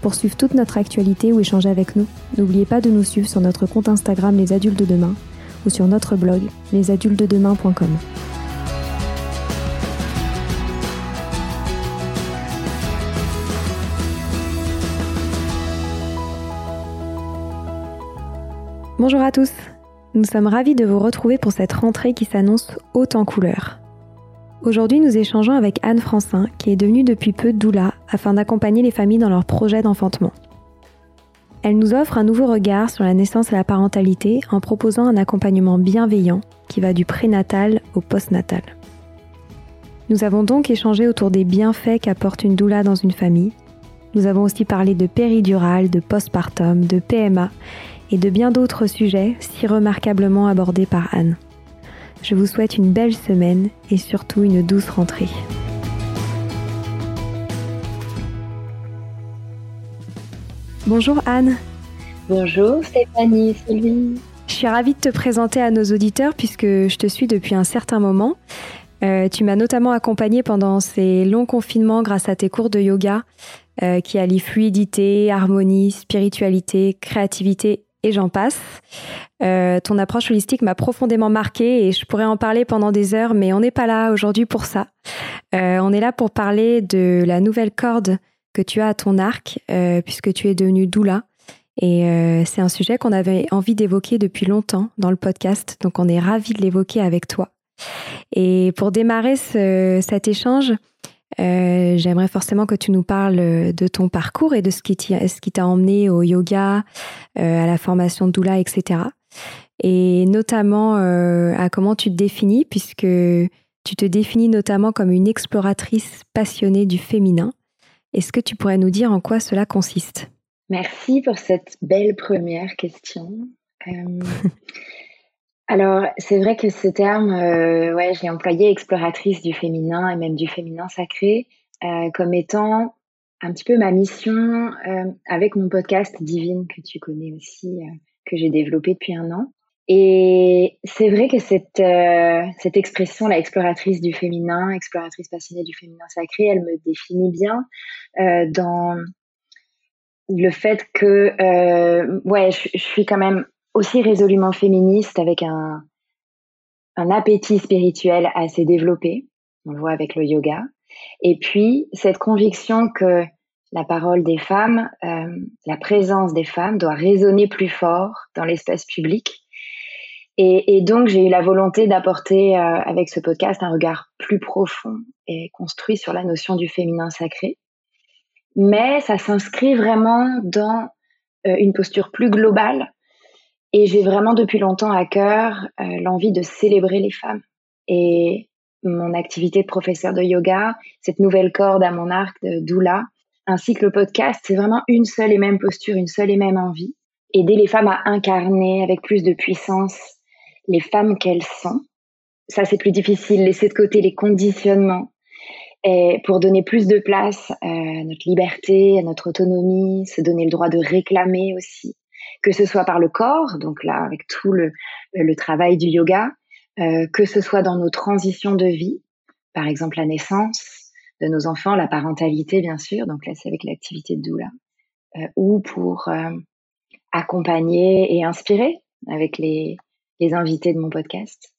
Pour suivre toute notre actualité ou échanger avec nous, n'oubliez pas de nous suivre sur notre compte Instagram Les Adultes de Demain ou sur notre blog lesadultesdedemain.com. Bonjour à tous, nous sommes ravis de vous retrouver pour cette rentrée qui s'annonce haute en couleurs. Aujourd'hui, nous échangeons avec Anne Francin, qui est devenue depuis peu doula afin d'accompagner les familles dans leurs projets d'enfantement. Elle nous offre un nouveau regard sur la naissance et la parentalité en proposant un accompagnement bienveillant qui va du prénatal au postnatal. Nous avons donc échangé autour des bienfaits qu'apporte une doula dans une famille. Nous avons aussi parlé de péridurale, de postpartum, de PMA et de bien d'autres sujets si remarquablement abordés par Anne. Je vous souhaite une belle semaine et surtout une douce rentrée. Bonjour Anne. Bonjour Stéphanie, Sylvie. Je suis ravie de te présenter à nos auditeurs puisque je te suis depuis un certain moment. Euh, tu m'as notamment accompagnée pendant ces longs confinements grâce à tes cours de yoga euh, qui allient fluidité, harmonie, spiritualité, créativité et j'en passe. Euh, ton approche holistique m'a profondément marquée et je pourrais en parler pendant des heures, mais on n'est pas là aujourd'hui pour ça. Euh, on est là pour parler de la nouvelle corde que tu as à ton arc, euh, puisque tu es devenue doula. Et c'est un sujet qu'on avait envie d'évoquer depuis longtemps dans le podcast, donc on est ravis de l'évoquer avec toi. Et pour démarrer ce, cet échange, euh, j'aimerais forcément que tu nous parles de ton parcours et de ce qui t'a emmené au yoga, euh, à la formation de doula, etc. Et notamment euh, à comment tu te définis, puisque tu te définis notamment comme une exploratrice passionnée du féminin. Est-ce que tu pourrais nous dire en quoi cela consiste? Merci pour cette belle première question. Alors, c'est vrai que ce terme, euh, ouais, je l'ai employé exploratrice du féminin et même du féminin sacré euh, comme étant un petit peu ma mission euh, avec mon podcast Divine que tu connais aussi, que j'ai développé depuis un an. Et c'est vrai que cette, cette expression, la exploratrice du féminin, exploratrice passionnée du féminin sacré, elle me définit bien dans le fait que, ouais, je suis quand même aussi résolument féministe avec un, un appétit spirituel assez développé. On le voit avec le yoga. Et puis, cette conviction que la parole des femmes, euh, la présence des femmes doit résonner plus fort dans l'espace public. Et, donc, j'ai eu la volonté d'apporter euh, avec ce podcast un regard plus profond et construit sur la notion du féminin sacré. Mais ça s'inscrit vraiment dans euh, une posture plus globale et j'ai vraiment depuis longtemps à cœur euh, l'envie de célébrer les femmes. Et mon activité de professeur de yoga, cette nouvelle corde à mon arc de doula, ainsi que le podcast, c'est vraiment une seule et même posture, une seule et même envie. Aider les femmes à incarner avec plus de puissance les femmes qu'elles sont. Ça, c'est plus difficile. Laisser de côté les conditionnements et pour donner plus de place à notre liberté, à notre autonomie, se donner le droit de réclamer aussi que ce soit par le corps, donc là avec tout le, travail du yoga, euh, que ce soit dans nos transitions de vie, par exemple la naissance de nos enfants, la parentalité bien sûr, donc là c'est avec l'activité de doula, euh, ou pour euh, accompagner et inspirer avec les invités de mon podcast.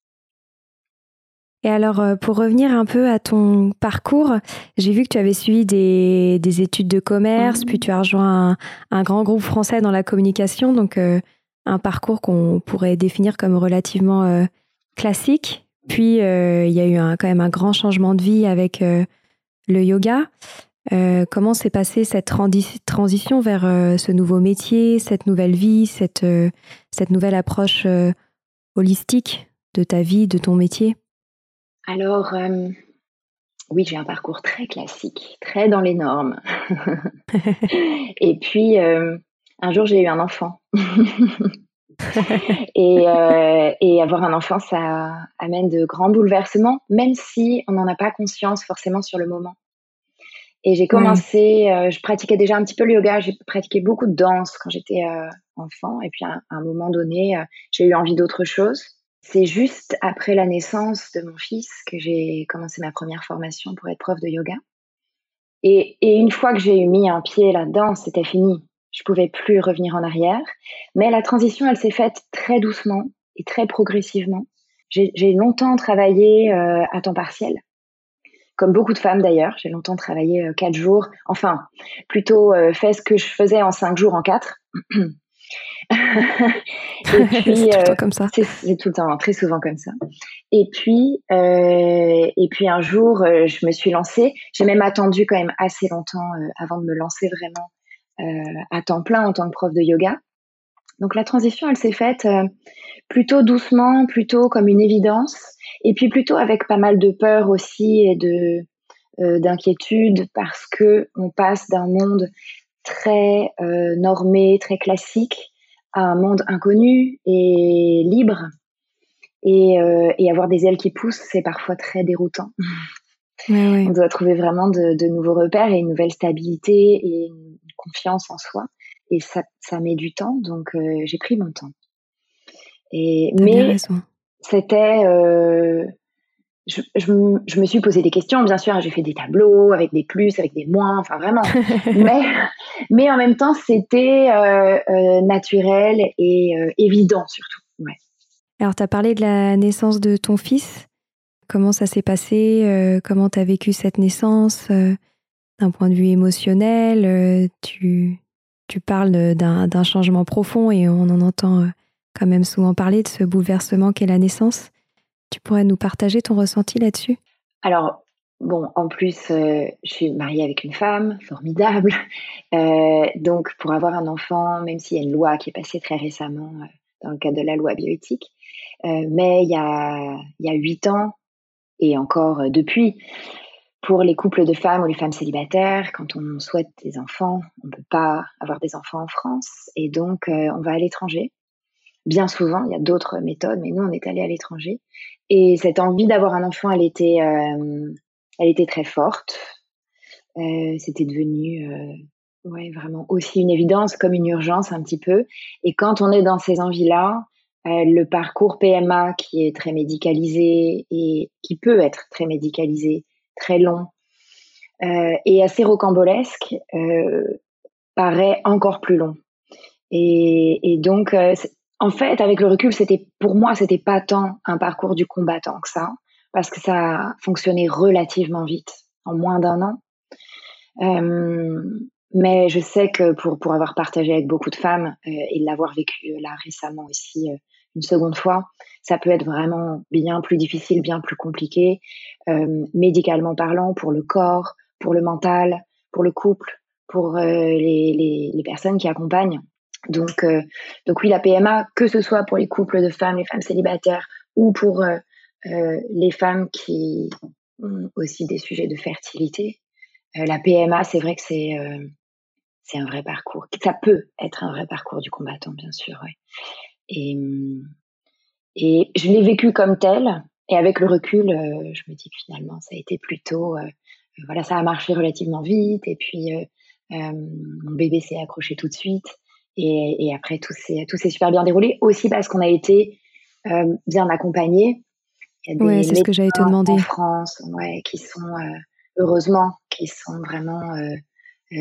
Et alors, euh, pour revenir un peu à ton parcours, j'ai vu que tu avais suivi des, des études de commerce, puis tu as rejoint un, grand groupe français dans la communication. Donc, euh, un parcours qu'on pourrait définir comme relativement classique. Puis il y a eu un, quand même un grand changement de vie avec le yoga. comment s'est passée cette transition vers ce nouveau métier, cette nouvelle vie, cette, cette nouvelle approche holistique de ta vie, de ton métier? Alors, oui, j'ai un parcours très classique, très dans les normes. et puis, un jour, j'ai eu un enfant. Euh, et, avoir un enfant, ça amène de grands bouleversements, même si on n'en a pas conscience forcément sur le moment. Et j'ai commencé, euh, je pratiquais déjà un petit peu le yoga, j'ai pratiqué beaucoup de danse quand j'étais euh, enfant. Et puis à, un moment donné, j'ai eu envie d'autre chose. C'est juste après la naissance de mon fils que j'ai commencé ma première formation pour être prof de yoga. Et, une fois que j'ai mis un pied là-dedans, c'était fini. Je pouvais plus revenir en arrière. Mais la transition, elle s'est faite très doucement et très progressivement. J'ai longtemps travaillé euh, à temps partiel, comme beaucoup de femmes d'ailleurs. J'ai longtemps travaillé euh, quatre jours, enfin, plutôt euh, fait ce que je faisais en cinq jours en quatre. et puis, c'est tout le temps comme ça. C'est tout le temps, très souvent comme ça. Et puis, et puis un jour, je me suis lancée. J'ai même attendu quand même assez longtemps avant de me lancer vraiment euh, à temps plein en tant que prof de yoga. Donc la transition, elle s'est faite euh, plutôt doucement, plutôt comme une évidence, et puis plutôt avec pas mal de peur aussi et de euh, d'inquiétude parce que on passe d'un monde très normé, très classique à un monde inconnu et libre. Et, et avoir des ailes qui poussent, c'est parfois très déroutant. On doit trouver vraiment de, de, nouveaux repères et une nouvelle stabilité et une confiance en soi. Et ça, ça met du temps, donc euh, j'ai pris mon temps. Et, mais c'était. Euh, je, je, me suis posé des questions, bien sûr, j'ai fait des tableaux avec des plus, avec des moins, enfin vraiment. mais, mais en même temps, c'était euh, naturel et évident surtout. Ouais. Alors, tu as parlé de la naissance de ton fils. Comment ça s'est passé Comment tu as vécu cette naissance d'un point de vue émotionnel, euh, tu, tu parles d'un changement profond et on en entend euh, quand même souvent parler de ce bouleversement qu'est la naissance. Tu pourrais nous partager ton ressenti là-dessus? Alors, bon, en plus, euh, je suis mariée avec une femme formidable. donc, pour avoir un enfant, même s'il y a une loi qui est passée très récemment dans le cadre de la loi bioéthique, mais il y a huit ans, et encore depuis, pour les couples de femmes ou les femmes célibataires, quand on souhaite des enfants, on ne peut pas avoir des enfants en France et donc euh, on va à l'étranger. Bien souvent, il y a d'autres méthodes, mais nous, on est allé à l'étranger. Et cette envie d'avoir un enfant, elle était, euh, elle était très forte. Euh, C'était devenu euh, ouais, vraiment aussi une évidence, comme une urgence un petit peu. Et quand on est dans ces envies-là, le parcours PMA qui est très médicalisé et qui peut être très médicalisé, très long et assez rocambolesque paraît encore plus long. Et, donc, en fait, avec le recul, c'était pour moi, c'était pas tant un parcours du combattant que ça, parce que ça a fonctionné relativement vite, en moins d'un an. mais je sais que pour, pour avoir partagé avec beaucoup de femmes et l'avoir vécu là récemment aussi une seconde fois, ça peut être vraiment bien plus difficile, bien plus compliqué, euh, médicalement parlant, pour le corps, pour le mental, pour le couple, pour euh, les, les, personnes qui accompagnent. Donc, euh, donc oui, la PMA, que ce soit pour les couples de femmes, les femmes célibataires, ou pour les femmes qui ont aussi des sujets de fertilité, la PMA, c'est vrai que c'est un vrai parcours. Ça peut être un vrai parcours du combattant, bien sûr. Et, et je l'ai vécu comme tel. Et avec le recul, euh, je me dis que finalement, ça a été plutôt, euh, voilà, ça a marché relativement vite. Et puis, euh, mon bébé s'est accroché tout de suite. Et, et après, tout s'est, tout s'est super bien déroulé. Aussi parce qu'on a été bien accompagnés. Oui, c'est ce que j'allais te demander. En France, ouais, qui sont, heureusement, qui sont vraiment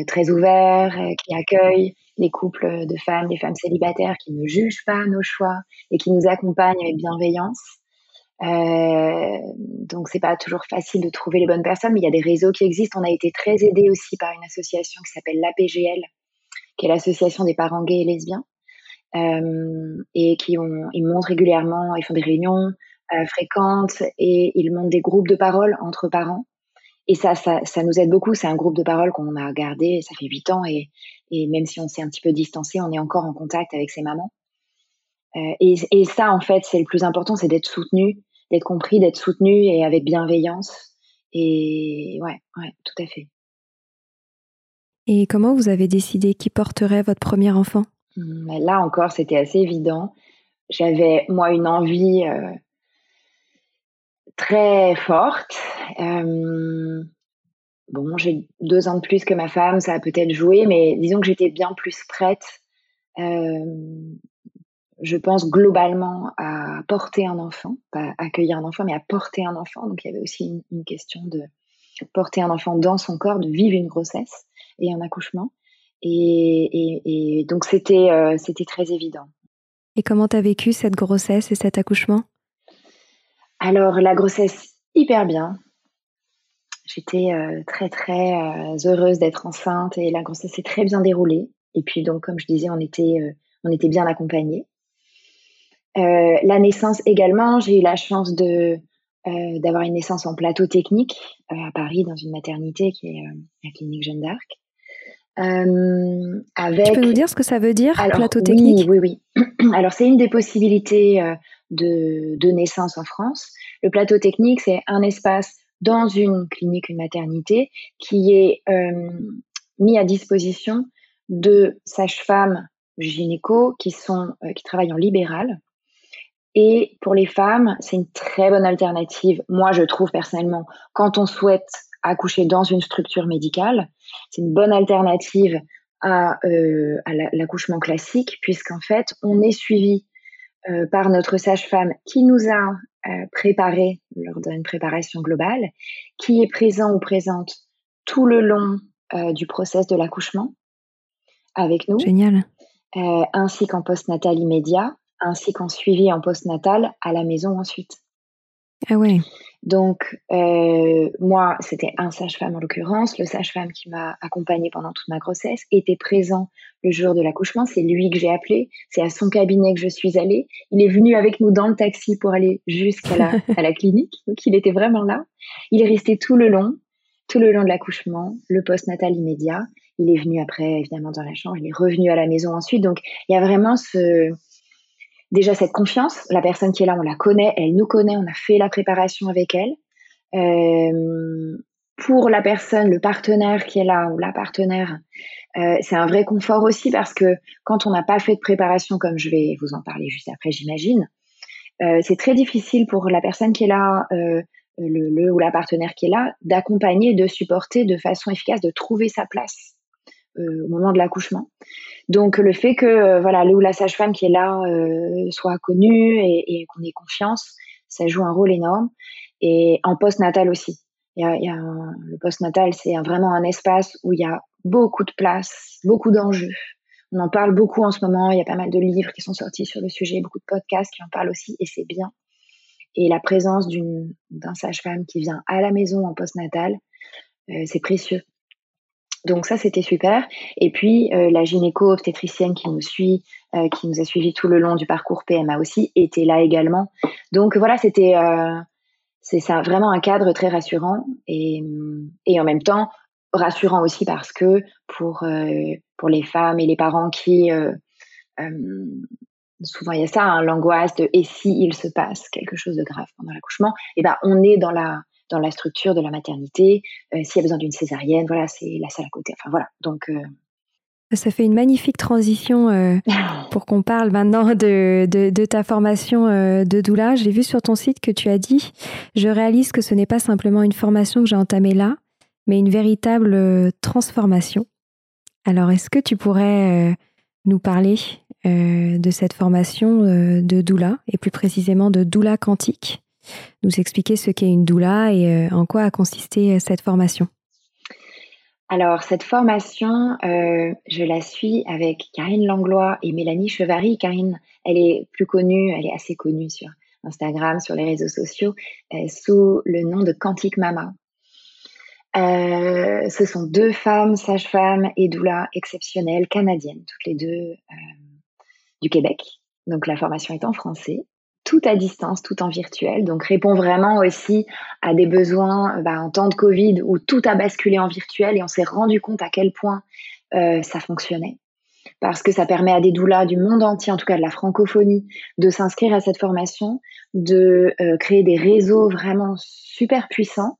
très ouverts, qui accueillent les couples de femmes, les femmes célibataires qui ne jugent pas nos choix et qui nous accompagnent avec bienveillance. Euh, donc c'est pas toujours facile de trouver les bonnes personnes, mais il y a des réseaux qui existent. On a été très aidés aussi par une association qui s'appelle l'APGL, qui est l'association des parents gays et lesbiens, et qui ont, ils montent régulièrement, ils font des réunions fréquentes et ils montent des groupes de parole entre parents. Et ça, ça, ça nous aide beaucoup. C'est un groupe de parole qu'on a gardé, ça fait huit ans, et, et même si on s'est un petit peu distancé, on est encore en contact avec ces mamans. Euh, et, et, ça, en fait, c'est le plus important, c'est d'être soutenu, d'être compris, d'être soutenu et avec bienveillance. Et ouais, ouais, tout à fait. Et comment vous avez décidé qui porterait votre premier enfant? Mmh, Là encore, c'était assez évident. J'avais, moi, une envie euh, très forte. Euh, bon, j'ai deux ans de plus que ma femme, ça a peut-être joué, mais disons que j'étais bien plus prête. Euh, je pense globalement à porter un enfant, pas accueillir un enfant, mais à porter un enfant. Donc il y avait aussi une, question de porter un enfant dans son corps, de vivre une grossesse et un accouchement. Et, donc c'était euh, c'était très évident. Et comment tu as vécu cette grossesse et cet accouchement? Alors, la grossesse, hyper bien. J'étais euh, très, très euh, heureuse d'être enceinte et la grossesse s'est très bien déroulée. Et puis, donc, comme je disais, on était, on était bien accompagnés. la naissance également, j'ai eu la chance de, d'avoir une naissance en plateau technique à Paris, dans une maternité qui est la clinique Jeanne d'Arc. Avec... Tu peux nous dire ce que ça veut dire, plateau technique? Oui, oui, oui. Alors, c'est une des possibilités de, naissance en France. Le plateau technique, c'est un espace dans une clinique, une maternité, qui est euh, mis à disposition de sages-femmes gynéco qui sont euh, qui travaillent en libéral. Et pour les femmes, c'est une très bonne alternative. Moi, je trouve personnellement, quand on souhaite accoucher dans une structure médicale, c'est une bonne alternative à, euh, à l'accouchement classique, puisqu'en fait, on est suivi euh, par notre sage-femme qui nous a euh, préparé lors d'une préparation globale, qui est présent ou présente tout le long euh, du process de l'accouchement avec nous. Génial. ainsi qu'en post-natal immédiat, ainsi qu'en suivi en post-natal à la maison ensuite. Ah ouais. Donc, euh, moi, c'était un sage-femme en l'occurrence. Le sage-femme qui m'a accompagnée pendant toute ma grossesse était présent le jour de l'accouchement. C'est lui que j'ai appelé. C'est à son cabinet que je suis allée. Il est venu avec nous dans le taxi pour aller jusqu'à la, à la clinique. Donc, il était vraiment là. Il est resté tout le long, tout le long de l'accouchement, le post-natal immédiat. Il est venu après, évidemment, dans la chambre. Il est revenu à la maison ensuite. Donc, il y a vraiment ce, déjà cette confiance. La personne qui est là, on la connaît, elle nous connaît, on a fait la préparation avec elle. Euh, pour la personne, le partenaire qui est là ou la partenaire, euh, c'est un vrai confort aussi parce que quand on n'a pas fait de préparation, comme je vais vous en parler juste après, j'imagine, euh, c'est très difficile pour la personne qui est là, le, le, ou la partenaire qui est là, d'accompagner, de supporter de façon efficace, de trouver sa place au moment de l'accouchement. Donc le fait que euh, voilà le ou la sage-femme qui est là euh, soit connue et, qu'on ait confiance, ça joue un rôle énorme. Et en post-natal aussi. Il y a, le post-natal, c'est vraiment un espace où il y a beaucoup de place, beaucoup d'enjeux. On en parle beaucoup en ce moment. Il y a pas mal de livres qui sont sortis sur le sujet, beaucoup de podcasts qui en parlent aussi, et c'est bien. Et la présence d'un sage-femme qui vient à la maison en post-natal, euh, c'est précieux. Donc ça, c'était super. Et puis, euh, la gynéco-obstétricienne qui nous suit, euh, qui nous a suivi tout le long du parcours PMA aussi, était là également. Donc voilà, c'était euh, vraiment un cadre très rassurant et, et en même temps rassurant aussi parce que pour, pour les femmes et les parents qui... souvent il y a ça, hein, l'angoisse de et si il se passe quelque chose de grave pendant l'accouchement, eh ben on est dans la dans la structure de la maternité. Euh, s'il y a besoin d'une césarienne, voilà, c'est la salle à côté. Enfin voilà. Donc euh, ça fait une magnifique transition euh, pour qu'on parle maintenant de, de, ta formation de doula. J'ai vu sur ton site que tu as dit, je réalise que ce n'est pas simplement une formation que j'ai entamée là, mais une véritable transformation. Alors, est-ce que tu pourrais nous parler de cette formation de doula, et plus précisément de doula quantique? Nous expliquer ce qu'est une doula et euh, en quoi a consisté euh, cette formation. Alors, cette formation, euh, je la suis avec Karine Langlois et Mélanie Chevary. Karine, elle est plus connue, elle est assez connue sur Instagram, sur les réseaux sociaux, sous le nom de Quantique Mama. ce sont deux femmes, sages-femmes et doula exceptionnelles, canadiennes, toutes les deux du Québec. Donc la formation est en français, tout à distance, tout en virtuel. Donc répond vraiment aussi à des besoins bah, en temps de Covid où tout a basculé en virtuel et on s'est rendu compte à quel point euh, ça fonctionnait. Parce que ça permet à des doulas du monde entier, en tout cas de la francophonie, de s'inscrire à cette formation, de euh, créer des réseaux vraiment super puissants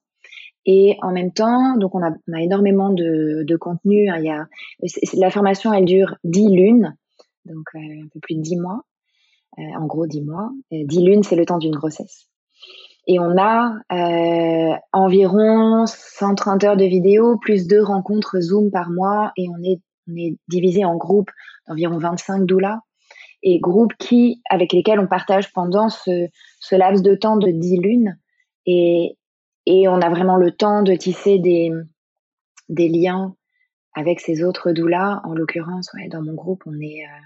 et en même temps, donc on a, énormément de, contenu. Hein. Y a, la formation, elle dure 10 lunes, donc euh, un peu plus de 10 mois. Euh, en gros, 10 mois. 10 lunes, c'est le temps d'une grossesse. Et on a euh, environ 130 heures de vidéo, plus deux rencontres Zoom par mois. Et on est, divisé en groupes d'environ 25 doulas. Et groupes qui, avec lesquels on partage pendant ce, ce laps de temps de 10 lunes. Et, et on a vraiment le temps de tisser des, des liens avec ces autres doulas. En l'occurrence, ouais, dans mon groupe, on, est, euh,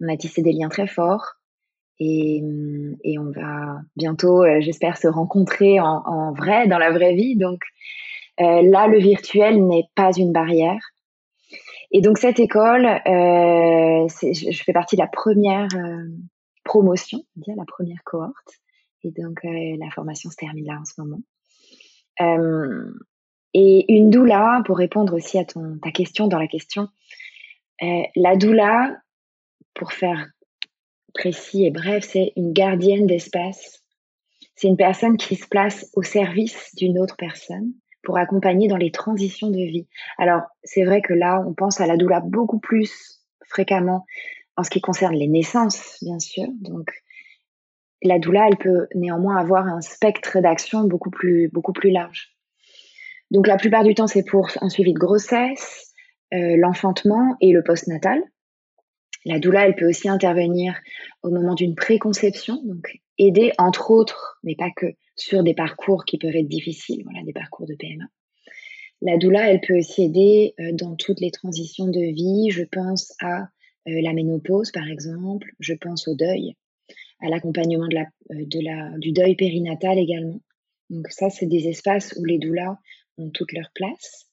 on a tissé des liens très forts. Et, on va bientôt, euh, j'espère, se rencontrer en, vrai, dans la vraie vie. Donc euh, là, le virtuel n'est pas une barrière. Et donc cette école, euh, je fais partie de la première promotion, dire la première cohorte. Et donc la formation se termine là en ce moment. Et une doula, pour répondre aussi à ton, ta question dans la question, la doula, pour faire précis et bref, c'est une gardienne d'espace. C'est une personne qui se place au service d'une autre personne pour accompagner dans les transitions de vie. Alors, c'est vrai que là, on pense à la doula beaucoup plus fréquemment en ce qui concerne les naissances, bien sûr. Donc, la doula, elle peut néanmoins avoir un spectre d'action beaucoup plus, beaucoup plus large. Donc la plupart du temps, c'est pour un suivi de grossesse, euh, l'enfantement et le postnatal. La doula, elle peut aussi intervenir au moment d'une préconception, donc aider entre autres, mais pas que, sur des parcours qui peuvent être difficiles, voilà, des parcours de PMA. La doula, elle peut aussi aider euh, dans toutes les transitions de vie. Je pense à euh, la ménopause, par exemple. Je pense au deuil à l'accompagnement euh, du deuil périnatal également. Donc ça, c'est des espaces où les doulas ont toute leur place.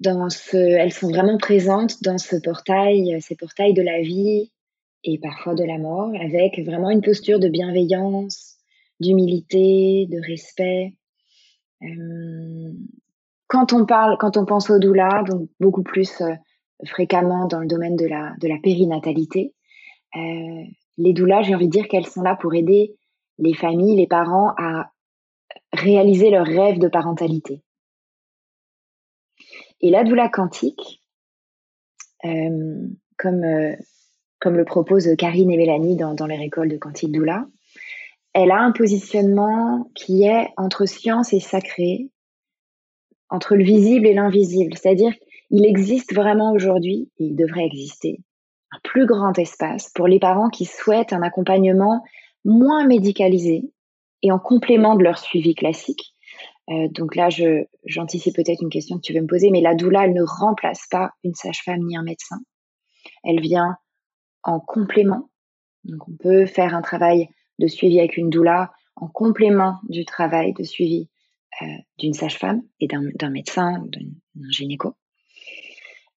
Dans ce, elles sont vraiment présentes dans ce portail, ces portails de la vie et parfois de la mort, avec vraiment une posture de bienveillance, d'humilité, de respect. Euh, quand on parle, quand on pense au doula, donc beaucoup plus euh, fréquemment dans le domaine de la, de la périnatalité. Euh, les doulas, j'ai envie de dire qu'elles sont là pour aider les familles, les parents à réaliser leur rêve de parentalité. Et la doula quantique, euh, comme, euh, comme le proposent Karine et Mélanie dans, dans leur école de quantique doula, elle a un positionnement qui est entre science et sacré, entre le visible et l'invisible. C'est-à-dire il existe vraiment aujourd'hui, et il devrait exister, un plus grand espace pour les parents qui souhaitent un accompagnement moins médicalisé et en complément de leur suivi classique. Euh, donc là, je, j'anticipe peut-être une question que tu veux me poser, mais la doula, elle ne remplace pas une sage-femme ni un médecin. Elle vient en complément. Donc on peut faire un travail de suivi avec une doula en complément du travail de suivi euh, d'une sage-femme et d'un, médecin d'un gynéco.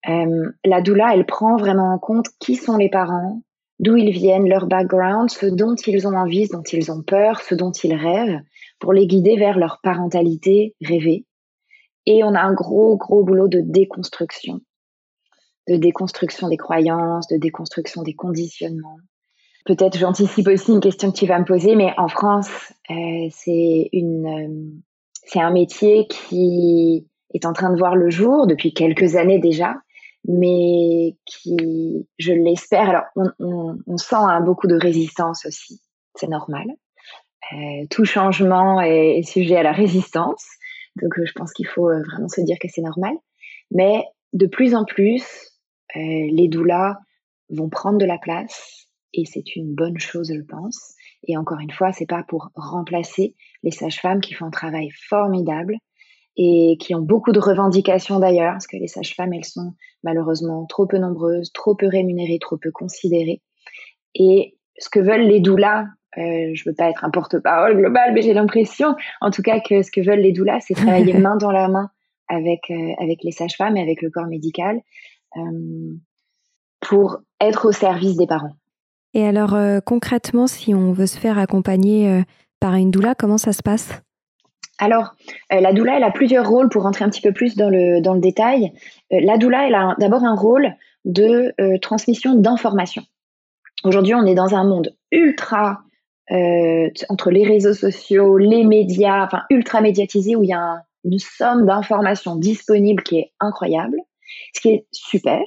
Euh, la doula, elle prend vraiment en compte qui sont les parents, d'où ils viennent, leur background, ce dont ils ont envie, ce dont ils ont peur, ce dont ils rêvent, pour les guider vers leur parentalité rêvée. Et on a un gros, gros boulot de déconstruction, de déconstruction des croyances, de déconstruction des conditionnements. Peut-être j'anticipe aussi une question que tu vas me poser, mais en France, euh, c'est une, euh, c'est un métier qui est en train de voir le jour depuis quelques années déjà, mais qui, je l'espère, alors on, sent hein, beaucoup de résistance aussi, c'est normal. Euh, tout changement est, sujet à la résistance, donc euh, je pense qu'il faut euh, vraiment se dire que c'est normal. Mais de plus en plus, les doulas vont prendre de la place et c'est une bonne chose, je pense. Et encore une fois, c'est pas pour remplacer les sages-femmes qui font un travail formidable, et qui ont beaucoup de revendications d'ailleurs, parce que les sages-femmes, elles sont malheureusement trop peu nombreuses, trop peu rémunérées, trop peu considérées. Et ce que veulent les doulas, euh, je veux pas être un porte-parole global, mais j'ai l'impression, en tout cas, que ce que veulent les doulas, c'est travailler main dans la main avec euh, avec les sages-femmes et avec le corps médical. Euh, pour être au service des parents. Et alors concrètement, si on veut se faire accompagner par une doula, comment ça se passe? Alors, la doula, elle a plusieurs rôles pour rentrer un petit peu plus dans le, dans le détail. la doula, elle a d'abord un rôle de transmission d'informations. Aujourd'hui, on est dans un monde ultra euh, entre les réseaux sociaux, les médias, enfin ultra médiatisés, où il y a une somme d'informations disponibles qui est incroyable, ce qui est super.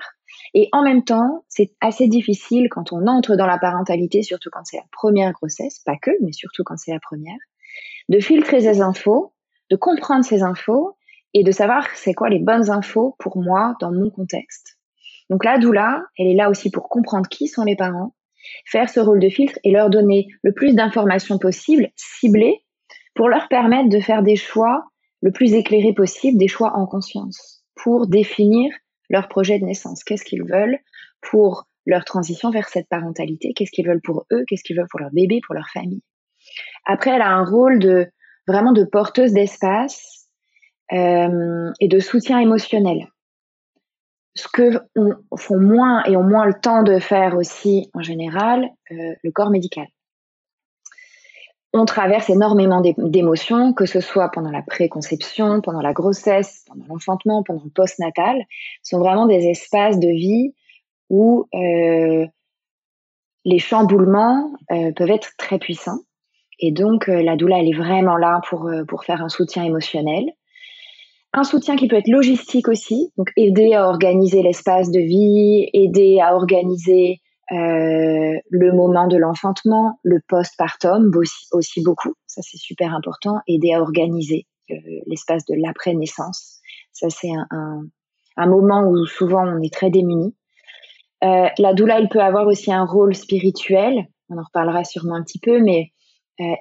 Et en même temps, c'est assez difficile quand on entre dans la parentalité, surtout quand c'est la première grossesse, pas que, mais surtout quand c'est la première, de filtrer ces infos, de comprendre ces infos et de savoir c'est quoi les bonnes infos pour moi dans mon contexte. Donc la doula, elle est là aussi pour comprendre qui sont les parents, faire ce rôle de filtre et leur donner le plus d'informations possible, ciblées, pour leur permettre de faire des choix le plus éclairés possible, des choix en conscience, pour définir leur projet de naissance. Qu'est-ce qu'ils veulent pour leur transition vers cette parentalité? Qu'est-ce qu'ils veulent pour eux? Qu'est-ce qu'ils veulent pour leur bébé, pour leur famille? Après, elle a un rôle de vraiment de porteuse d'espace euh, et de soutien émotionnel ce que font moins et ont moins le temps de faire aussi en général euh, le corps médical. On traverse énormément d'émotions, que ce soit pendant la préconception, pendant la grossesse, pendant l'enfantement, pendant le postnatal. Ce sont vraiment des espaces de vie où euh, les chamboulements euh, peuvent être très puissants. Et donc, la doula, elle est vraiment là pour, pour faire un soutien émotionnel. Un soutien qui peut être logistique aussi, donc aider à organiser l'espace de vie, aider à organiser euh, le moment de l'enfantement, le postpartum aussi, aussi beaucoup, ça c'est super important, aider à organiser euh, l'espace de l'après-naissance. Ça c'est un, moment où souvent on est très démuni. Euh, la doula, elle peut avoir aussi un rôle spirituel, on en reparlera sûrement un petit peu, mais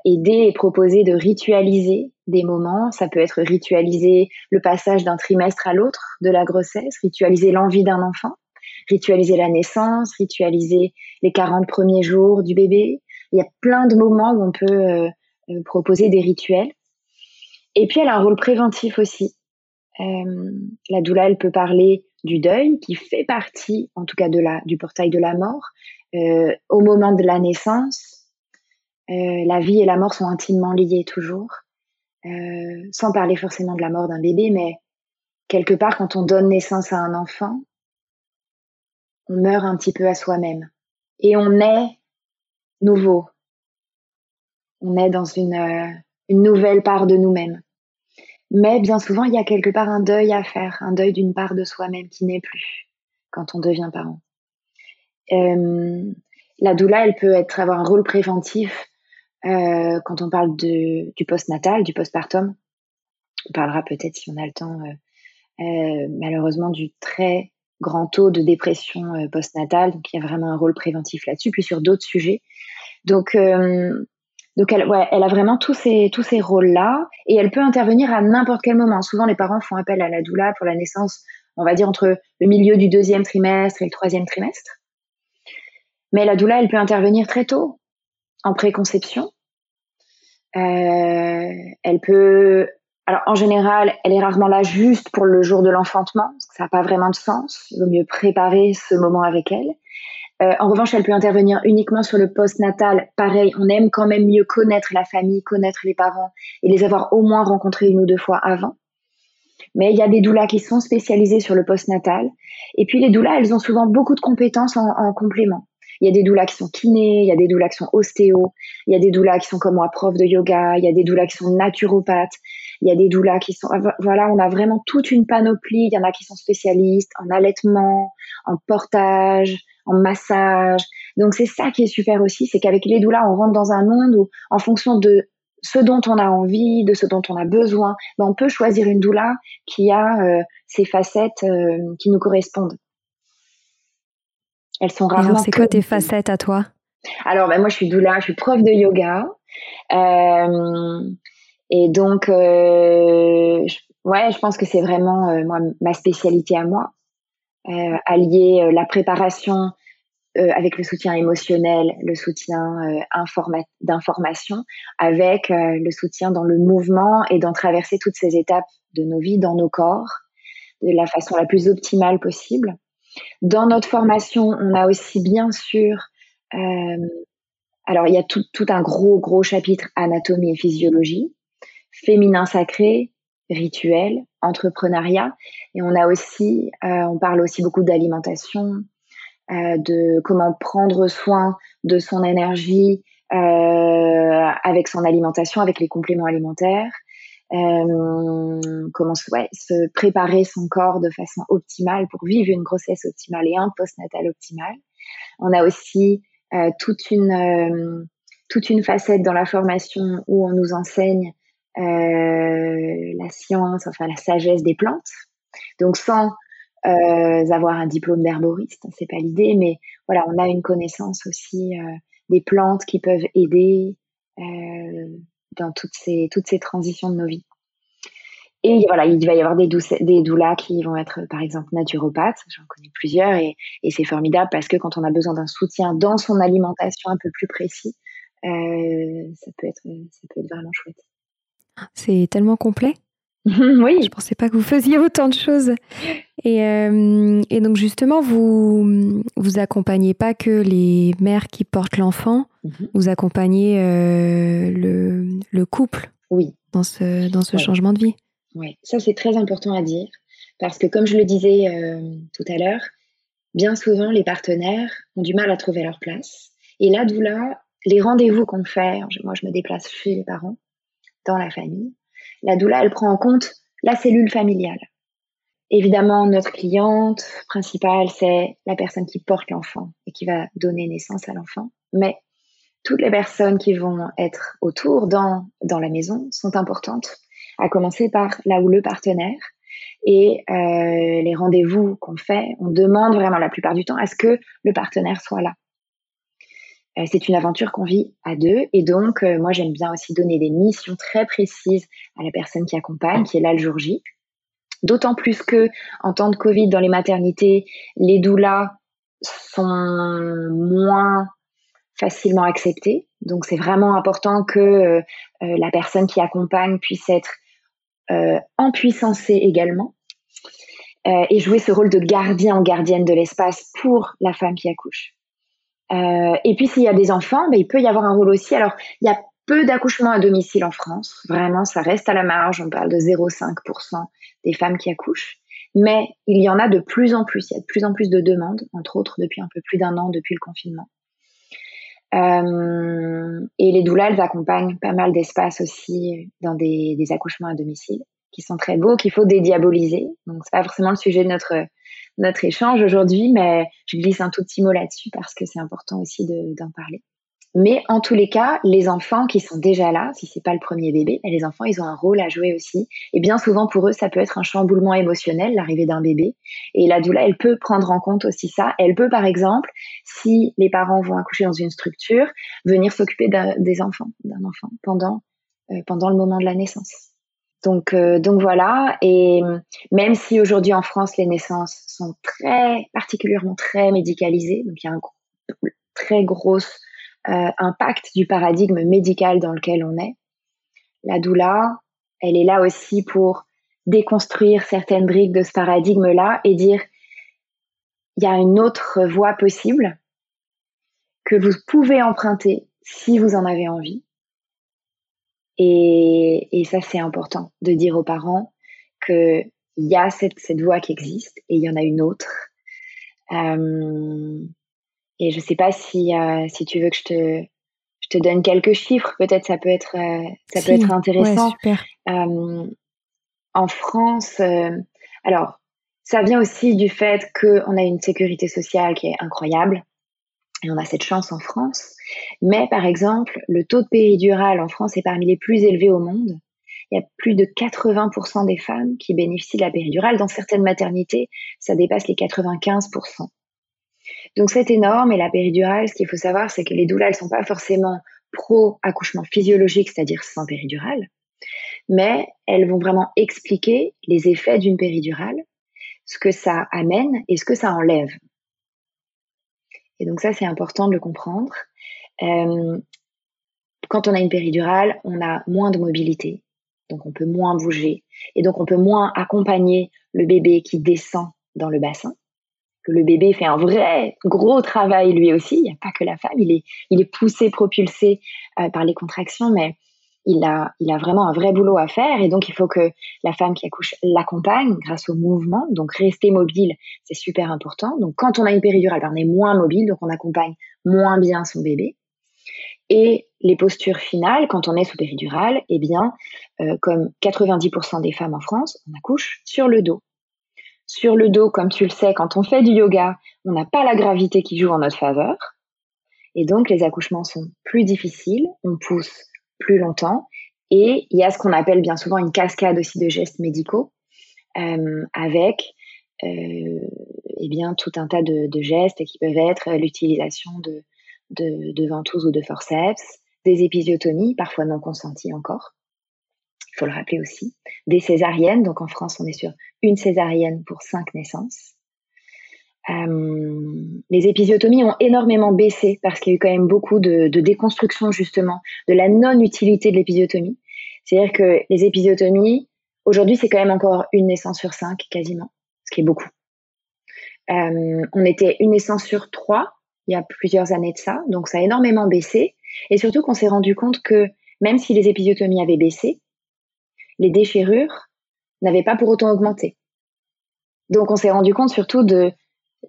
aider et proposer de ritualiser des moments. Ça peut être ritualiser le passage d'un trimestre à l'autre de la grossesse, ritualiser l'envie d'un enfant, ritualiser la naissance, ritualiser les 40 premiers jours du bébé. Il y a plein de moments où on peut euh, euh, proposer des rituels. Et puis elle a un rôle préventif aussi. Euh, la doula, elle peut parler du deuil qui fait partie, en tout cas de la, du portail de la mort, euh, au moment de la naissance, euh, la vie et la mort sont intimement liées toujours, euh, sans parler forcément de la mort d'un bébé, mais quelque part, quand on donne naissance à un enfant, on meurt un petit peu à soi-même et on est nouveau. On est dans une, euh, nouvelle part de nous-mêmes. Mais bien souvent, il y a quelque part un deuil à faire, un deuil d'une part de soi-même qui n'est plus quand on devient parent. Euh, la doula, elle peut être avoir un rôle préventif euh, quand on parle du post-natal, du postpartum, on parlera peut-être si on a le temps, euh, euh, malheureusement, du très grand taux de dépression postnatale. Donc, il y a vraiment un rôle préventif là-dessus, puis sur d'autres sujets. Donc, donc elle, ouais, elle a vraiment tous ces, tous ces rôles-là et elle peut intervenir à n'importe quel moment. Souvent, les parents font appel à la doula pour la naissance, on va dire, entre le milieu du deuxième trimestre et le troisième trimestre. Mais la doula, elle peut intervenir très tôt, en préconception. Euh, elle peut, alors en général, elle est rarement là juste pour le jour de l'enfantement, ça n'a pas vraiment de sens. Il vaut mieux préparer ce moment avec elle. Euh, en revanche, elle peut intervenir uniquement sur le post-natal. Pareil, on aime quand même mieux connaître la famille, connaître les parents et les avoir au moins rencontrés une ou deux fois avant. Mais il y a des doulas qui sont spécialisées sur le post-natal. Et puis les doulas, elles ont souvent beaucoup de compétences en, en complément. Il y a des doulas qui sont kinés, il y a des doulas qui sont ostéo, il y a des doulas qui sont comme moi prof de yoga, il y a des doulas qui sont naturopathes, il y a des doulas qui sont voilà, on a vraiment toute une panoplie, il y en a qui sont spécialistes en allaitement, en portage, en massage. Donc c'est ça qui est super aussi, c'est qu'avec les doulas, on rentre dans un monde où en fonction de ce dont on a envie, de ce dont on a besoin, ben on peut choisir une doula qui a euh, ces facettes euh, qui nous correspondent. Elles sont rarement. C'est quoi tes facettes à toi? Alors, ben, moi, je suis doula, je suis prof de yoga. Euh, et donc, euh, je, ouais, je pense que c'est vraiment euh, moi, ma spécialité à moi. allier la préparation avec le soutien émotionnel, le soutien d'information, avec le soutien dans le mouvement et d'en traverser toutes ces étapes de nos vies dans nos corps de la façon la plus optimale possible. Dans notre formation, on a aussi bien sûr, euh, alors il y a tout, un gros, gros chapitre anatomie et physiologie, féminin sacré, rituel, entrepreneuriat, et on a aussi, euh, on parle aussi beaucoup d'alimentation, euh, de comment prendre soin de son énergie avec son alimentation, avec les compléments alimentaires. Euh, comment ouais, se préparer son corps de façon optimale pour vivre une grossesse optimale et un postnatal optimal. On a aussi euh, toute une euh, toute une facette dans la formation où on nous enseigne euh, la science, enfin la sagesse des plantes. Donc sans euh, avoir un diplôme d'herboriste, c'est pas l'idée, mais voilà, on a une connaissance aussi euh, des plantes qui peuvent aider dans toutes ces toutes ces transitions de nos vies. Et voilà, il va y avoir des, des doulas qui vont être, par exemple, naturopathes. J'en connais plusieurs et, et c'est formidable parce que quand on a besoin d'un soutien dans son alimentation un peu plus précis, euh, ça, peut être, ça peut être vraiment chouette. C'est tellement complet. oui. Je pensais pas que vous faisiez autant de choses. Et, euh, et donc justement, vous vous accompagnez pas que les mères qui portent l'enfant, -hmm. vous accompagnez euh, le, le, couple. Oui. Dans ce dans ce ouais. changement de vie? Oui, ça c'est très important à dire parce que comme je le disais euh, tout à l'heure, bien souvent les partenaires ont du mal à trouver leur place. Et là, d'où là, les rendez-vous qu'on fait, moi je me déplace chez les parents, dans la famille, la doula, elle prend en compte la cellule familiale. Évidemment, notre cliente principale, c'est la personne qui porte l'enfant et qui va donner naissance à l'enfant. Mais toutes les personnes qui vont être autour dans, dans la maison sont importantes à commencer par là où le partenaire. Et euh, les rendez-vous qu'on fait, on demande vraiment la plupart du temps à ce que le partenaire soit là. Euh, c'est une aventure qu'on vit à deux, et donc euh, moi j'aime bien aussi donner des missions très précises à la personne qui accompagne, qui est là le jour J. D'autant plus que en temps de Covid dans les maternités, les doulas sont moins facilement acceptées. Donc c'est vraiment important que euh, la personne qui accompagne puisse être euh, empuissancer également euh, et jouer ce rôle de gardien ou gardienne de l'espace pour la femme qui accouche. Euh, et puis s'il y a des enfants, ben, il peut y avoir un rôle aussi. Alors il y a peu d'accouchements à domicile en France, vraiment ça reste à la marge, on parle de 0,5% des femmes qui accouchent. Mais il y en a de plus en plus, il y a de plus en plus de demandes, entre autres depuis un peu plus d'un an depuis le confinement. Euh, et les doulas, elles accompagnent pas mal d'espaces aussi dans des, des, accouchements à domicile qui sont très beaux, qu'il faut dédiaboliser. Donc c'est pas forcément le sujet de notre notre échange aujourd'hui, mais je glisse un tout petit mot là-dessus parce que c'est important aussi d'en parler. Mais en tous les cas, les enfants qui sont déjà là, si c'est pas le premier bébé, les enfants, ils ont un rôle à jouer aussi. Et bien souvent pour eux, ça peut être un chamboulement émotionnel, l'arrivée d'un bébé. Et la doula, elle peut prendre en compte aussi ça. Elle peut, par exemple, si les parents vont accoucher dans une structure, venir s'occuper des enfants, d'un enfant pendant euh, pendant le moment de la naissance. Donc euh, donc voilà. Et même si aujourd'hui en France les naissances sont très particulièrement très médicalisées, donc il y a un très grosse euh, impact du paradigme médical dans lequel on est. La doula, elle est là aussi pour déconstruire certaines briques de ce paradigme-là et dire il y a une autre voie possible que vous pouvez emprunter si vous en avez envie. Et, ça, c'est important de dire aux parents qu'il y a cette, cette voie qui existe et il y en a une autre. Euh, et je sais pas si, euh, si tu veux que je te, je te donne quelques chiffres, peut-être ça peut être, euh, ça si. peut être intéressant. Ouais, super. Euh, en France, alors, ça vient aussi du fait qu'on a une sécurité sociale qui est incroyable. Et on a cette chance en France. Mais par exemple, le taux de péridurale en France est parmi les plus élevés au monde. Il y a plus de 80% des femmes qui bénéficient de la péridurale. Dans certaines maternités, ça dépasse les 95%. Donc c'est énorme et la péridurale, ce qu'il faut savoir, c'est que les doulas, elles sont pas forcément pro-accouchement physiologique, c'est-à-dire sans péridurale, mais elles vont vraiment expliquer les effets d'une péridurale, ce que ça amène et ce que ça enlève. Et donc ça, c'est important de le comprendre. Euh, quand on a une péridurale, on a moins de mobilité, donc on peut moins bouger, et donc on peut moins accompagner le bébé qui descend dans le bassin que le bébé fait un vrai gros travail lui aussi. Il n'y a pas que la femme, il est, il est poussé, propulsé euh, par les contractions, mais il a, a vraiment un vrai boulot à faire. Et donc, il faut que la femme qui accouche l'accompagne grâce au mouvement. Donc, rester mobile, c'est super important. Donc, quand on a une péridurale, ben, on est moins mobile, donc on accompagne moins bien son bébé. Et les postures finales, quand on est sous péridurale, eh bien, euh, comme 90% des femmes en France, on accouche sur le dos. Sur le dos, comme tu le sais, quand on fait du yoga, on n'a pas la gravité qui joue en notre faveur. Et donc, les accouchements sont plus difficiles, on pousse plus longtemps. Et il y a ce qu'on appelle bien souvent une cascade aussi de gestes médicaux, euh, avec euh, eh bien, tout un tas de, gestes qui peuvent être l'utilisation de ventouses ou de forceps, des épisiotomies, parfois non consenties encore. Il faut le rappeler aussi. Des césariennes, donc en France, on est sur une césarienne pour cinq naissances. Euh, les épisiotomies ont énormément baissé parce qu'il y a eu quand même beaucoup de, déconstruction justement de la non-utilité de l'épisiotomie. C'est-à-dire que les épisiotomies, aujourd'hui, c'est quand même encore une naissance sur cinq quasiment, ce qui est beaucoup. Euh, on était une naissance sur trois il y a plusieurs années de ça, donc ça a énormément baissé. Et surtout qu'on s'est rendu compte que même si les épisiotomies avaient baissé, les déchirures n'avaient pas pour autant augmenté. Donc on s'est rendu compte surtout de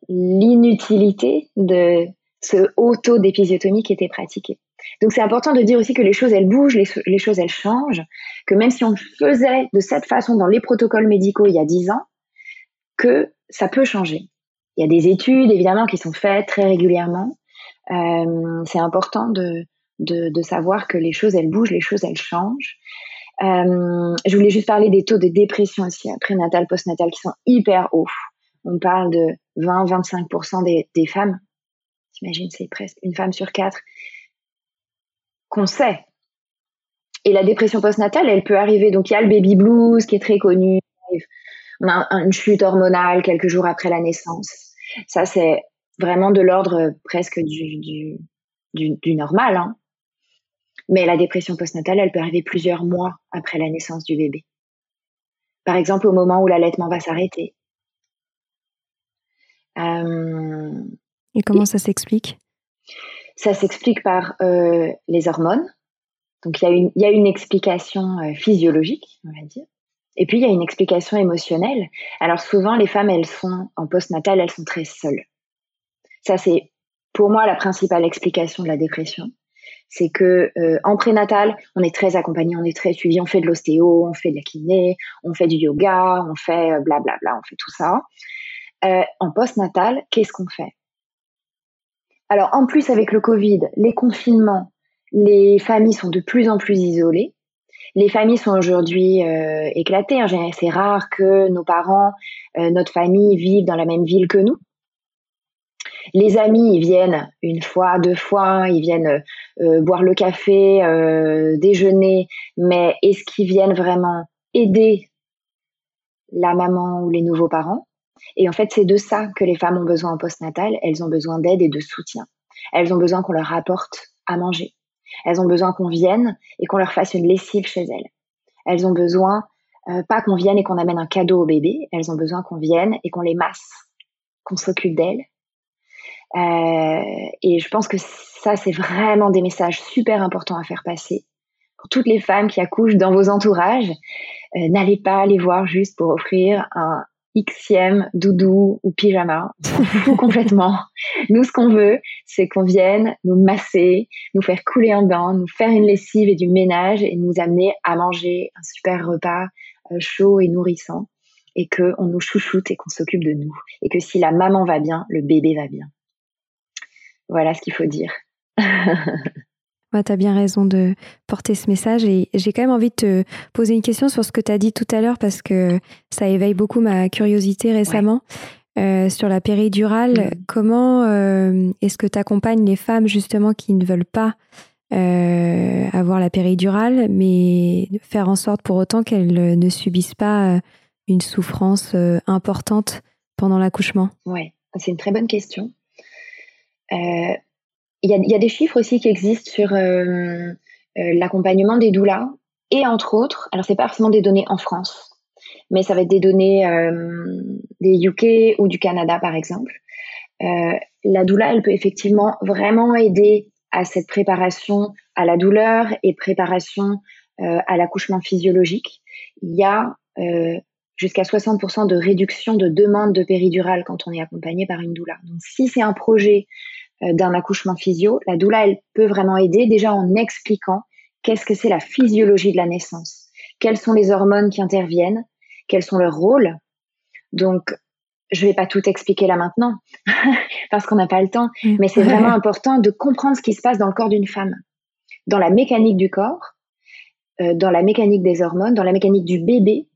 l'inutilité de ce haut taux d'épisiotomie qui était pratiqué. Donc c'est important de dire aussi que les choses elles bougent, les, choses elles changent, que même si on faisait de cette façon dans les protocoles médicaux il y a dix ans, que ça peut changer. Il y a des études évidemment qui sont faites très régulièrement. Euh, c'est important de, de, savoir que les choses elles bougent, les choses elles changent. Euh, je voulais juste parler des taux de dépression aussi prénatal, postnatal qui sont hyper hauts. On parle de 20-25% des, femmes. J'imagine c'est presque une femme sur quatre qu'on sait. Et la dépression postnatale, elle peut arriver. Donc il y a le baby blues qui est très connu. On a une chute hormonale quelques jours après la naissance. Ça, c'est vraiment de l'ordre presque du normal. Hein. Mais la dépression postnatale, elle peut arriver plusieurs mois après la naissance du bébé. Par exemple, au moment où l'allaitement va s'arrêter. Euh, et comment et ça s'explique? Ça s'explique par euh, les hormones. Donc il y, a une, il y a une explication euh, physiologique, on va dire. Et puis il y a une explication émotionnelle. Alors souvent, les femmes, elles sont en postnatal, elles sont très seules. Ça, c'est pour moi la principale explication de la dépression c'est que euh, en prénatal, on est très accompagné, on est très suivi, on fait de l'ostéo, on fait de la kiné, on fait du yoga, on fait blablabla, euh, on fait tout ça. Euh, en postnatal, qu'est-ce qu'on fait? Alors en plus avec le Covid, les confinements, les familles sont de plus en plus isolées. Les familles sont aujourd'hui euh, éclatées. C'est rare que nos parents, notre famille vivent dans la même ville que nous. Les amis, ils viennent une fois, deux fois, ils viennent euh, boire le café, euh, déjeuner, mais est-ce qu'ils viennent vraiment aider la maman ou les nouveaux parents? Et en fait, c'est de ça que les femmes ont besoin en postnatal. Elles ont besoin d'aide et de soutien. Elles ont besoin qu'on leur apporte à manger. Elles ont besoin qu'on vienne et qu'on leur fasse une lessive chez elles. Elles ont besoin, euh, pas qu'on vienne et qu'on amène un cadeau au bébé, elles ont besoin qu'on vienne et qu'on les masse, qu'on s'occupe d'elles euh, et je pense que ça, c'est vraiment des messages super importants à faire passer. Pour toutes les femmes qui accouchent dans vos entourages, euh, n'allez pas les voir juste pour offrir un xème doudou ou pyjama. On complètement. Nous, ce qu'on veut, c'est qu'on vienne nous masser, nous faire couler un bain, nous faire une lessive et du ménage et nous amener à manger un super repas euh, chaud et nourrissant et qu'on nous chouchoute et qu'on s'occupe de nous. Et que si la maman va bien, le bébé va bien. Voilà ce qu'il faut dire. ouais, tu as bien raison de porter ce message et j'ai quand même envie de te poser une question sur ce que tu as dit tout à l'heure parce que ça éveille beaucoup ma curiosité récemment. Euh, sur la péridurale, mm. comment euh, est-ce que tu accompagnes les femmes justement qui ne veulent pas euh, avoir la péridurale, mais faire en sorte pour autant qu'elles ne subissent pas une souffrance importante pendant l'accouchement? Ouais, c'est une très bonne question. Euh, il y, a, des chiffres aussi qui existent sur euh, euh, l'accompagnement des doulas et entre autres, alors c'est pas forcément des données en France, mais ça va être des données des UK ou du Canada par exemple. la doula, elle peut effectivement vraiment aider à cette préparation à la douleur et préparation à l'accouchement physiologique. Il y a jusqu'à 60% de réduction de demande de péridurale quand on est accompagné par une doula. Donc si c'est un projet euh, d'un accouchement physio, la doula, elle peut vraiment aider déjà en expliquant qu'est-ce que c'est la physiologie de la naissance, quelles sont les hormones qui interviennent, quels sont leurs rôles? Donc, je vais pas tout expliquer là maintenant parce qu'on n'a pas le temps, mm. mais c'est vraiment important de comprendre ce qui se passe dans le corps d'une femme, dans la mécanique du corps, euh, dans la mécanique des hormones, dans la mécanique du bébé,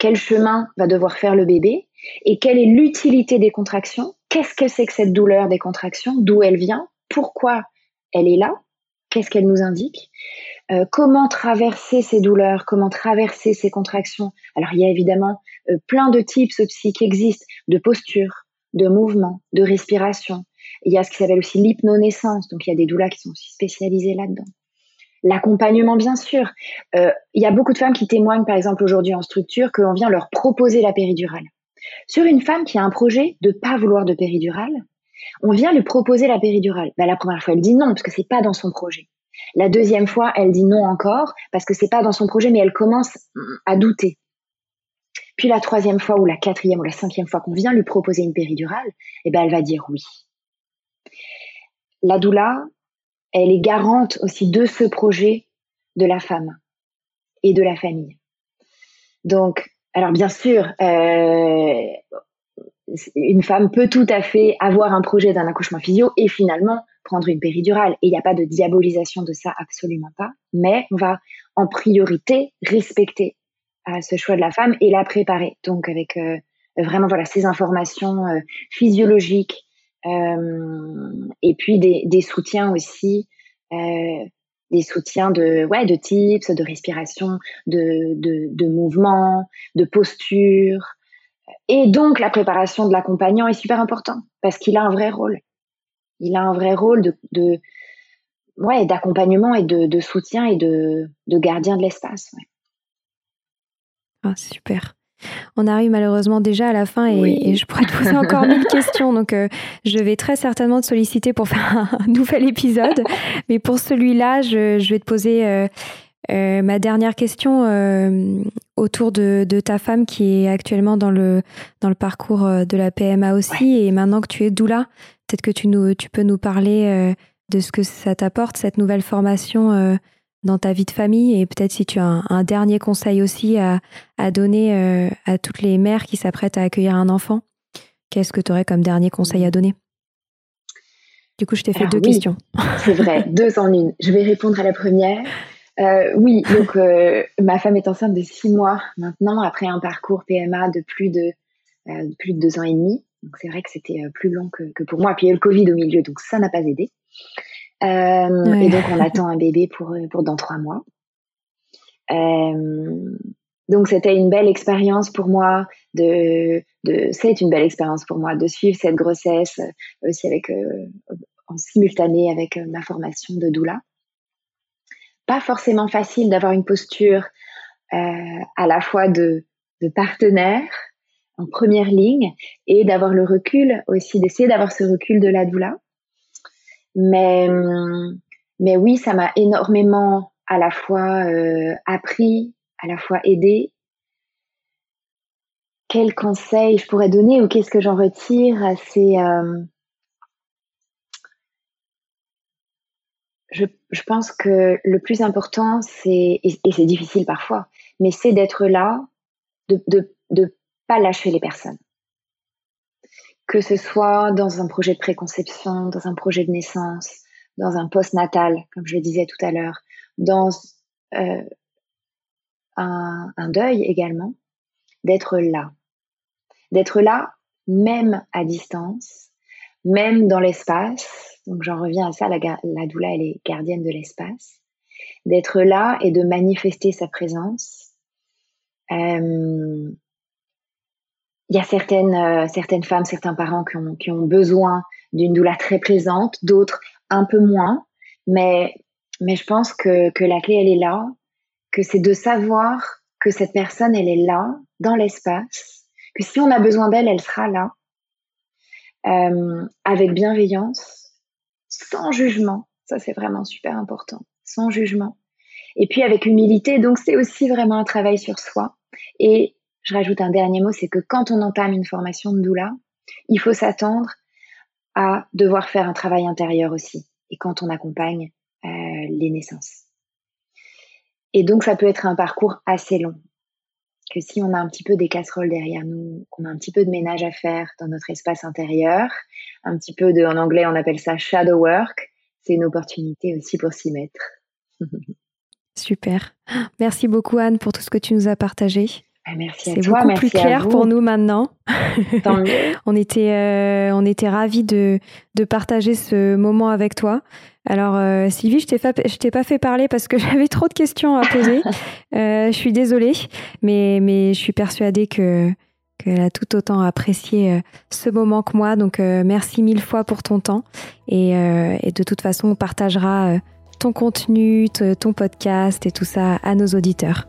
quel chemin va devoir faire le bébé et quelle est l'utilité des contractions, qu'est-ce que c'est que cette douleur des contractions, d'où elle vient, pourquoi elle est là, qu'est-ce qu'elle nous indique, euh, comment traverser ces douleurs, comment traverser ces contractions. Alors il y a évidemment euh, plein de tips aussi qui existent, de posture, de mouvement, de respiration. Il y a ce qui s'appelle aussi l'hypnonaissance, donc il y a des doulas qui sont aussi spécialisées là-dedans. L'accompagnement, bien sûr. Euh, il y a beaucoup de femmes qui témoignent, par exemple, aujourd'hui en structure, qu'on vient leur proposer la péridurale. Sur une femme qui a un projet de pas vouloir de péridurale, on vient lui proposer la péridurale. Ben, la première fois, elle dit non, parce que c'est pas dans son projet. La deuxième fois, elle dit non encore, parce que c'est pas dans son projet, mais elle commence à douter. Puis la troisième fois, ou la quatrième, ou la cinquième fois qu'on vient lui proposer une péridurale, eh ben, elle va dire oui. La doula, elle est garante aussi de ce projet de la femme et de la famille. Donc, alors bien sûr, euh, une femme peut tout à fait avoir un projet d'un accouchement physio et finalement prendre une péridurale. Et il n'y a pas de diabolisation de ça, absolument pas. Mais on va en priorité respecter euh, ce choix de la femme et la préparer. Donc avec euh, vraiment voilà ces informations physiologiques, et puis des, soutiens aussi, euh, des soutiens de ouais de tips, de respiration, de, de, de mouvement, de posture. Et donc la préparation de l'accompagnant est super important parce qu'il a un vrai rôle. Il a un vrai rôle de, ouais d'accompagnement et de, de, soutien et de, de gardien de l'espace. Ah, super. On arrive malheureusement déjà à la fin et, je pourrais te poser encore mille questions. Donc, euh, je vais très certainement te solliciter pour faire un, nouvel épisode. Mais pour celui-là, je, vais te poser euh, euh, ma dernière question autour de, ta femme qui est actuellement dans le, dans le parcours de la PMA aussi. Et maintenant que tu es doula, peut-être que tu, nous, tu peux nous parler de ce que ça t'apporte, cette nouvelle formation dans ta vie de famille et peut-être si tu as un, dernier conseil aussi à, donner euh, à toutes les mères qui s'apprêtent à accueillir un enfant, qu'est-ce que tu aurais comme dernier conseil à donner? Du coup, je t'ai fait deux questions. C'est vrai, deux en une. Je vais répondre à la première. Euh, oui, donc euh, ma femme est enceinte de six mois maintenant, après un parcours PMA de plus de, plus de deux ans et demi. Donc c'est vrai que c'était plus long que, que, pour moi. Puis il y a eu le Covid au milieu, donc ça n'a pas aidé. Euh, et donc, on attend un bébé pour, euh, pour dans trois mois. Euh, donc, c'était une belle expérience pour moi de, de c'est une belle expérience pour moi de suivre cette grossesse aussi avec en simultané avec ma formation de doula. Pas forcément facile d'avoir une posture à la fois de, de partenaire en première ligne et d'avoir le recul aussi, d'essayer d'avoir ce recul de la doula. Mais, mais oui, ça m'a énormément à la fois euh, appris, à la fois aidé. Quels conseils je pourrais donner ou qu'est-ce que j'en retire? C'est euh, je, pense que le plus important, c'est et, c'est difficile parfois, mais c'est d'être là, de, de pas lâcher les personnes que ce soit dans un projet de préconception, dans un projet de naissance, dans un post-natal, comme je le disais tout à l'heure, dans euh, un, deuil également, d'être là. D'être là, même à distance, même dans l'espace. Donc j'en reviens à ça, la, la doula, elle est gardienne de l'espace. D'être là et de manifester sa présence. Euh, il y a certaines, euh, certaines femmes, certains parents qui ont, qui ont besoin d'une doula très présente, d'autres un peu moins. Mais, mais je pense que, que la clé, elle est là, que c'est de savoir que cette personne, elle est là, dans l'espace, que si on a besoin d'elle, elle sera là. euh, avec bienveillance, sans jugement. Ça, c'est vraiment super important. Sans jugement. Et puis avec humilité. Donc, c'est aussi vraiment un travail sur soi. Et je rajoute un dernier mot, c'est que quand on entame une formation de doula, il faut s'attendre à devoir faire un travail intérieur aussi. Et quand on accompagne euh, les naissances. Et donc, ça peut être un parcours assez long. Que si on a un petit peu des casseroles derrière nous, qu'on a un petit peu de ménage à faire dans notre espace intérieur, un petit peu de, en anglais, on appelle ça shadow work, c'est une opportunité aussi pour s'y mettre. Super. Merci beaucoup, Anne, pour tout ce que tu nous as partagé. Ah, merci à C'est toi, beaucoup merci plus clair pour nous maintenant. Tant. On était, euh, on était ravis de, de partager ce moment avec toi. Alors, euh, Sylvie, je t'ai fa- je t'ai pas fait parler parce que j'avais trop de questions à poser. Euh, je suis désolée, mais, mais je suis persuadée que qu'elle a tout autant apprécié ce moment que moi. Donc, merci mille fois pour ton temps. Et, et de toute façon, on partagera ton contenu, ton podcast et tout ça à nos auditeurs.